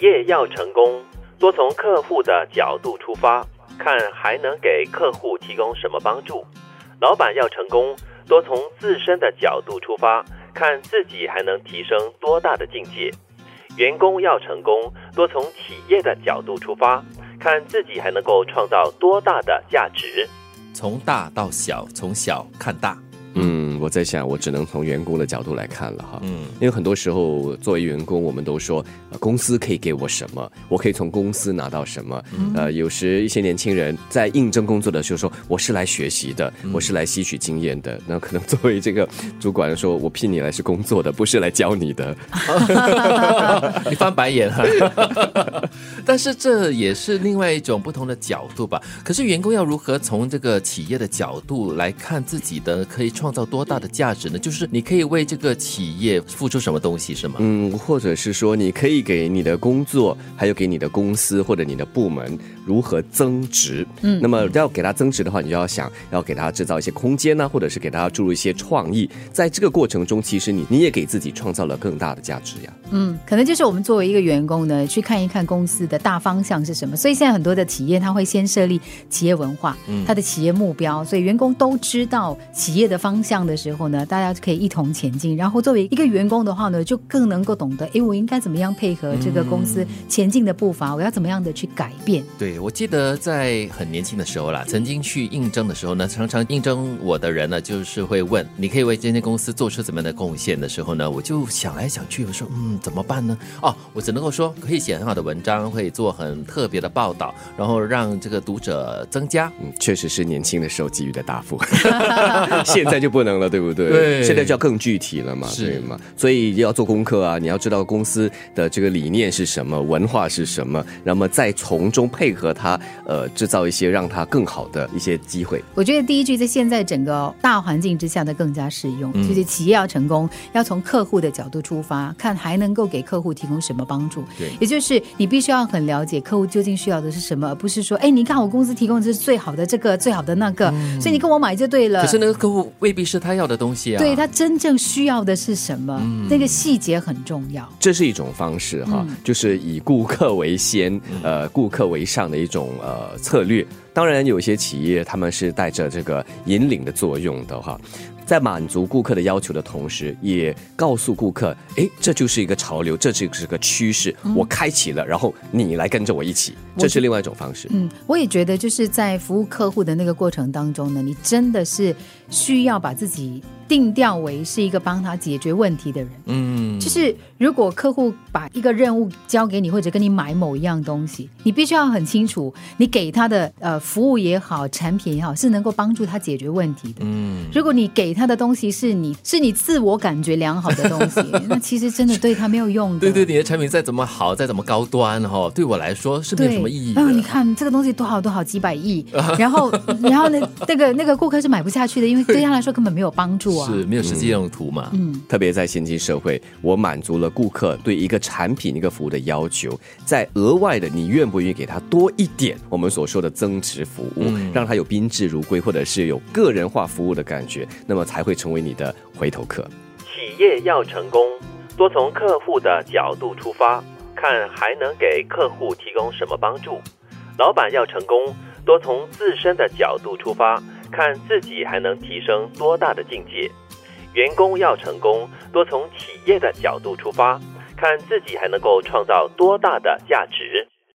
业要成功，多从客户的角度出发，看还能给客户提供什么帮助；老板要成功，多从自身的角度出发，看自己还能提升多大的境界；员工要成功，多从企业的角度出发，看自己还能够创造多大的价值。从大到小，从小看大。嗯，我在想，我只能从员工的角度来看了哈。嗯，因为很多时候作为员工，我们都说、呃公司可以给我什么，我可以从公司拿到什么。呃，有时一些年轻人在应征工作的时候说，我是来学习的，我是来吸取经验的。那可能作为这个主管说，我聘你来是工作的，不是来教你的。你翻白眼哈，但是这也是另外一种不同的角度吧。可是员工要如何从这个企业的角度来看自己的可以创造多大的价值呢？就是你可以为这个企业付出什么东西，是吗？嗯，或者是说，你可以给你的工作，还有给你的公司或者你的部门如何增值。嗯，那么要给它增值的话，你就要想要给它制造一些空间呢、或者是给它注入一些创意。在这个过程中，其实你你也给自己创造了更大的价值呀。嗯，可能就是我们作为一个员工呢，去看一看公司的大方向是什么。所以现在很多的企业，它会先设立企业文化，它的企业目标，所以员工都知道企业的方向的时候呢，大家可以一同前进。然后作为一个员工的话呢，就更能够懂得，哎，我应该怎么样配合这个公司前进的步伐，我要怎么样的去改变。对，我记得在很年轻的时候啦，曾经去应征的时候呢，常常应征我的人呢，就是会问你可以为这间公司做出怎么样的贡献的时候呢，我就想来想去，我说嗯，怎么办呢？哦，我只能够说可以写很好的文章，可以做很特别的报道，然后让这个读者增加。嗯，确实是年轻的时候给予的答复，现在就不能了，对不对？对现在就要更具体了嘛，对嘛？所以要做功课啊，你要知道公司的这个理念是什么，文化是什么，那么再从中配合它，呃，制造一些让它更好的一些机会。我觉得第一句在现在整个大环境之下呢更加适用，就是企业要成功，要从客户的角度出发，看还能够给客户提供什么帮助。对也就是你必须要很了解客户究竟需要的是什么，而不是说，哎，你看我公司提供的是最好的这个，最好的那个，所以你跟我买就对了。可是那个客户未必是他要的东西啊。对他真正需要的是什么，那个细节很重要。这是一种方式哈，就是以顾客为先，呃，顾客为上的一种呃策略。当然，有些企业他们是带着这个引领的作用的哈，在满足顾客的要求的同时，也告诉顾客，诶，这就是一个潮流，这就是个趋势，我开启了，然后你来跟着我一起，这是另外一种方式。嗯，我也觉得就是在服务客户的那个过程当中呢，你真的是需要把自己定调为是一个帮他解决问题的人。嗯，就是如果客户把一个任务交给你，或者跟你买某一样东西，你必须要很清楚，你给他的呃服务也好，产品也好，是能够帮助他解决问题的。嗯，如果你给他的东西是你是你自我感觉良好的东西，那其实真的对他没有用的。对对，你的产品再怎么好，再怎么高端哈，对我来说是没有，什么意义的。哦，你看这个东西多好多好几百亿，然后然后呢，那个那个顾客是买不下去的，因为对他来说根本没有帮助啊。是没有实际用途嘛？嗯，特别在现今社会，我满足了顾客对一个产品、一个服务的要求，在额外的，你愿不愿意给他多一点我们所说的增值服务，嗯让他有宾至如归，或者是有个人化服务的感觉，那么才会成为你的回头客。企业要成功，多从客户的角度出发，看还能给客户提供什么帮助；老板要成功，多从自身的角度出发，看自己还能提升多大的境界；员工要成功，多从企业的角度出发，看自己还能够创造多大的价值。